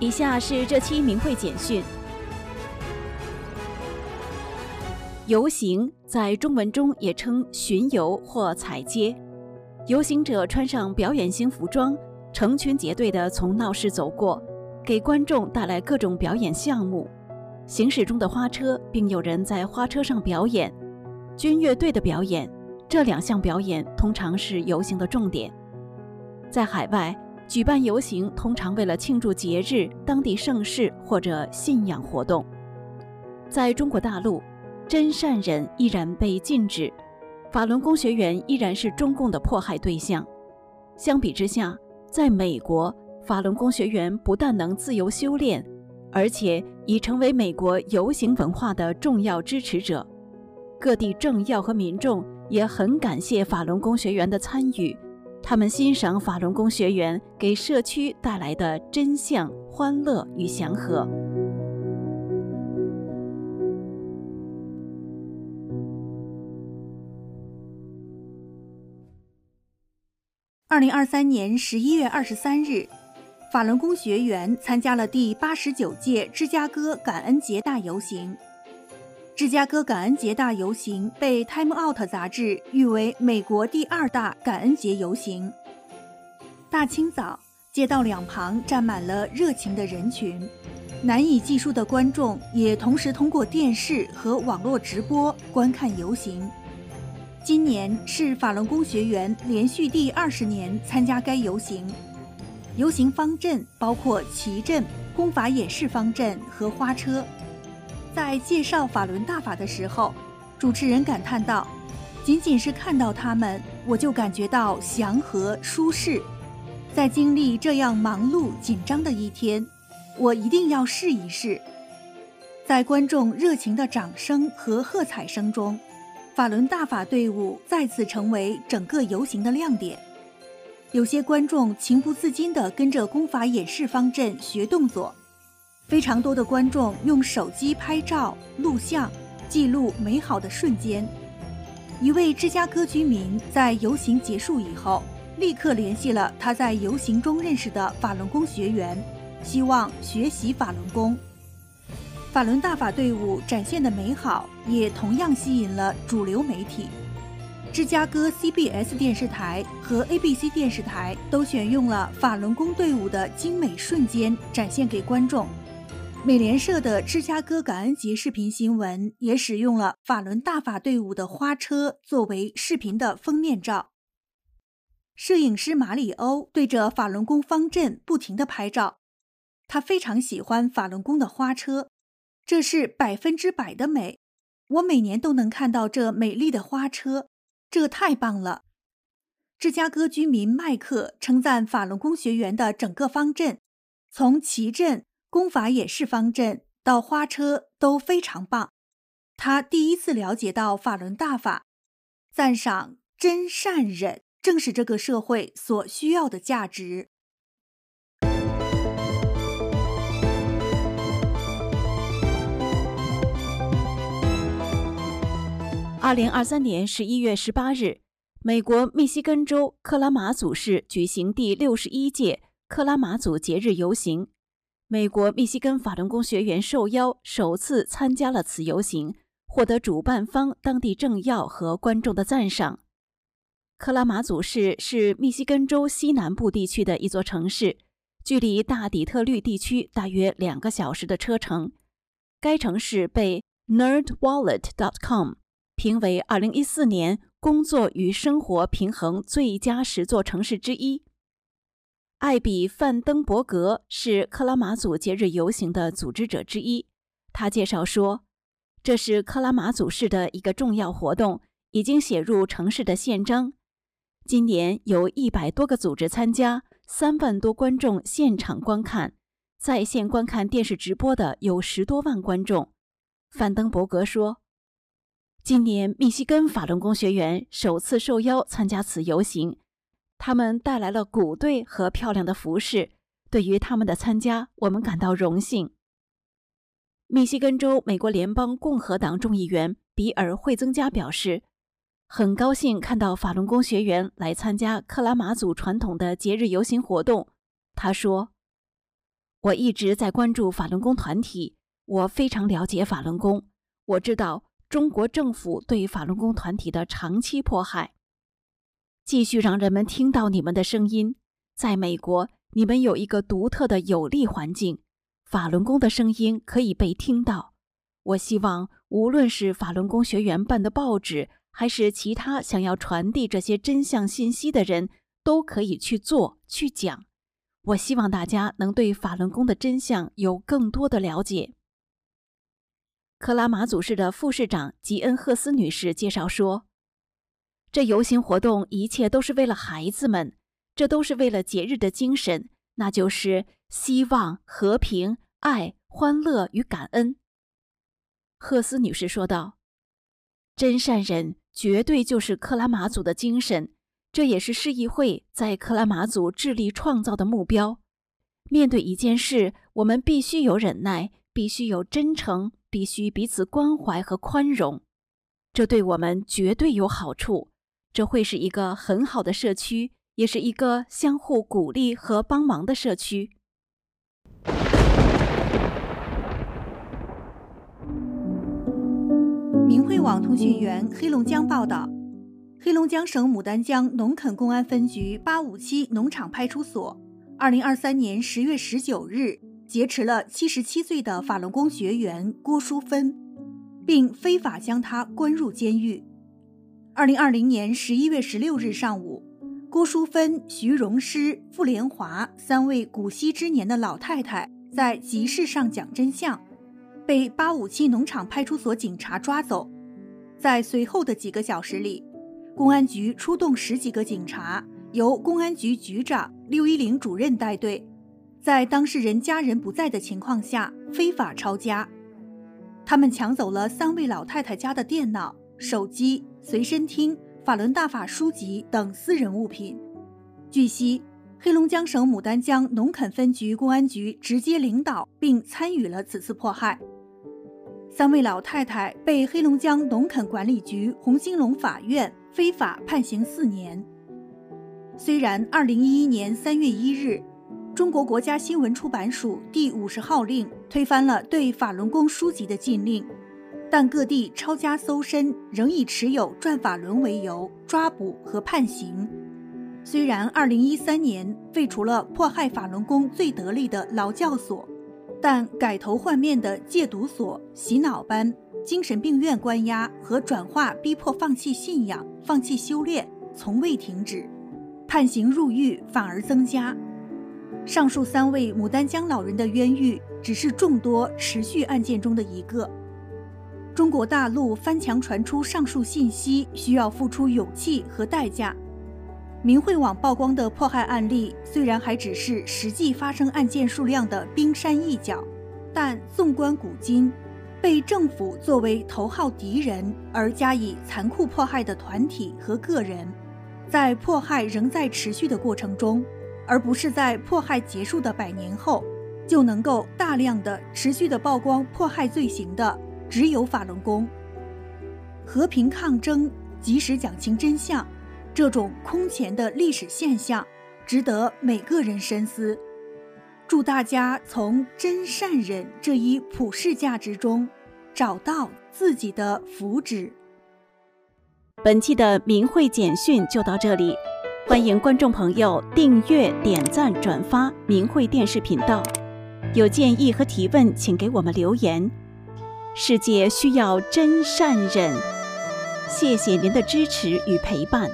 以下是这期名会简讯。游行在中文中也称巡游或踩街，游行者穿上表演型服装，成群结队地从闹市走过，给观众带来各种表演项目。行驶中的花车，并有人在花车上表演，军乐队的表演。这两项表演通常是游行的重点。在海外举办游行，通常为了庆祝节日、当地盛事或者信仰活动。在中国大陆，真善忍依然被禁止，法轮功学员依然是中共的迫害对象。相比之下，在美国，法轮功学员不但能自由修炼，而且已成为美国游行文化的重要支持者。各地政要和民众也很感谢法轮功学员的参与，他们欣赏法轮功学员给社区带来的真相、欢乐与祥和。二零二三年十一月二十三日，法轮功学员参加了第八十九届芝加哥感恩节大游行。芝加哥感恩节大游行被《Time Out》杂志誉为美国第二大感恩节游行。大清早，街道两旁站满了热情的人群，难以计数的观众也同时通过电视和网络直播观看游行。今年是法轮功学员连续第二十年参加该游行。游行方阵包括旗阵、功法演示方阵和花车。在介绍法轮大法的时候，主持人感叹道：“仅仅是看到他们，我就感觉到祥和舒适。在经历这样忙碌紧张的一天，我一定要试一试。”在观众热情的掌声和喝彩声中，法轮大法队伍再次成为整个游行的亮点。有些观众情不自禁地跟着功法演示方阵学动作。非常多的观众用手机拍照、录像，记录美好的瞬间。一位芝加哥居民在游行结束以后，立刻联系了他在游行中认识的法轮功学员，希望学习法轮功。法轮大法队伍展现的美好，也同样吸引了主流媒体。芝加哥 CBS 电视台和 ABC 电视台都选用了法轮功队伍的精美瞬间，展现给观众。美联社的芝加哥感恩节视频新闻也使用了法轮大法队伍的花车作为视频的封面照。摄影师马里欧对着法轮功方阵不停地拍照，他非常喜欢法轮功的花车，这是百分之百的美。我每年都能看到这美丽的花车，这太棒了。芝加哥居民麦克称赞法轮功学员的整个方阵，从旗阵。功法也是方阵到花车都非常棒，他第一次了解到法轮大法，赞赏真善忍正是这个社会所需要的价值。二零二三年十一月十八日，美国密西根州克拉马祖市举行第六十一届克拉马祖节日游行。美国密西根法轮功学员受邀首次参加了此游行，获得主办方、当地政要和观众的赞赏。克拉马祖市是密西根州西南部地区的一座城市，距离大底特律地区大约两个小时的车程。该城市被 NerdWallet.com 评为2014年工作与生活平衡最佳十座城市之一。艾比·范登伯格是克拉马祖节日游行的组织者之一。他介绍说：“这是克拉马祖市的一个重要活动，已经写入城市的宪章。今年有一百多个组织参加，三万多观众现场观看，在线观看电视直播的有十多万观众。”范登伯格说：“今年密西根法轮功学员首次受邀参加此游行。”他们带来了鼓队和漂亮的服饰，对于他们的参加，我们感到荣幸。密西根州美国联邦共和党众议员比尔·惠增加表示，很高兴看到法轮功学员来参加克拉马祖传统的节日游行活动。他说：“我一直在关注法轮功团体，我非常了解法轮功，我知道中国政府对法轮功团体的长期迫害。继续让人们听到你们的声音。在美国，你们有一个独特的有利环境，法轮功的声音可以被听到。我希望，无论是法轮功学员办的报纸，还是其他想要传递这些真相信息的人，都可以去做、去讲。我希望大家能对法轮功的真相有更多的了解。克拉玛祖市的副市长吉恩·赫斯女士介绍说。这游行活动一切都是为了孩子们，这都是为了节日的精神，那就是希望、和平、爱、欢乐与感恩。赫斯女士说道：“真善忍绝对就是克拉玛祖的精神，这也是市议会在克拉玛祖致力创造的目标。面对一件事，我们必须有忍耐，必须有真诚，必须彼此关怀和宽容，这对我们绝对有好处。”这会是一个很好的社区，也是一个相互鼓励和帮忙的社区。明慧网通讯员黑龙江报道：黑龙江省牡丹江农垦公安分局八五七农场派出所，二零二三年十月十九日劫持了七十七岁的法轮功学员郭淑芬，并非法将他关入监狱。二零二零年十一月十六日上午，郭淑芬、徐荣诗、傅连华三位古稀之年的老太太在集市上讲真相，被八五七农场派出所警察抓走。在随后的几个小时里，公安局出动十几个警察，由公安局局长六一零主任带队，在当事人家人不在的情况下非法抄家。他们抢走了三位老太太家的电脑、手机。随身听、法轮大法书籍等私人物品。据悉，黑龙江省牡丹江农垦分局公安局直接领导并参与了此次迫害。三位老太太被黑龙江农垦管理局红星隆法院非法判刑四年。虽然2011年3月1日，中国国家新闻出版署第五十号令推翻了对法轮功书籍的禁令。但各地抄家搜身仍以持有转法轮为由抓捕和判刑。虽然2013年废除了迫害法轮功最得力的劳教所，但改头换面的戒毒所、洗脑班、精神病院关押和转化逼迫放弃信仰、放弃修炼从未停止，判刑入狱反而增加。上述三位牡丹江老人的冤狱只是众多持续案件中的一个。中国大陆翻墙传出上述信息，需要付出勇气和代价。明慧网曝光的迫害案例，虽然还只是实际发生案件数量的冰山一角，但纵观古今，被政府作为头号敌人而加以残酷迫害的团体和个人，在迫害仍在持续的过程中，而不是在迫害结束的百年后，就能够大量的持续的曝光迫害罪行的。只有法轮功，和平抗争，及时讲清真相，这种空前的历史现象，值得每个人深思。祝大家从真善忍这一普世价值中，找到自己的福祉。本期的明慧简讯就到这里，欢迎观众朋友订阅、点赞、转发明慧电视频道。有建议和提问，请给我们留言。世界需要真善忍，谢谢您的支持与陪伴。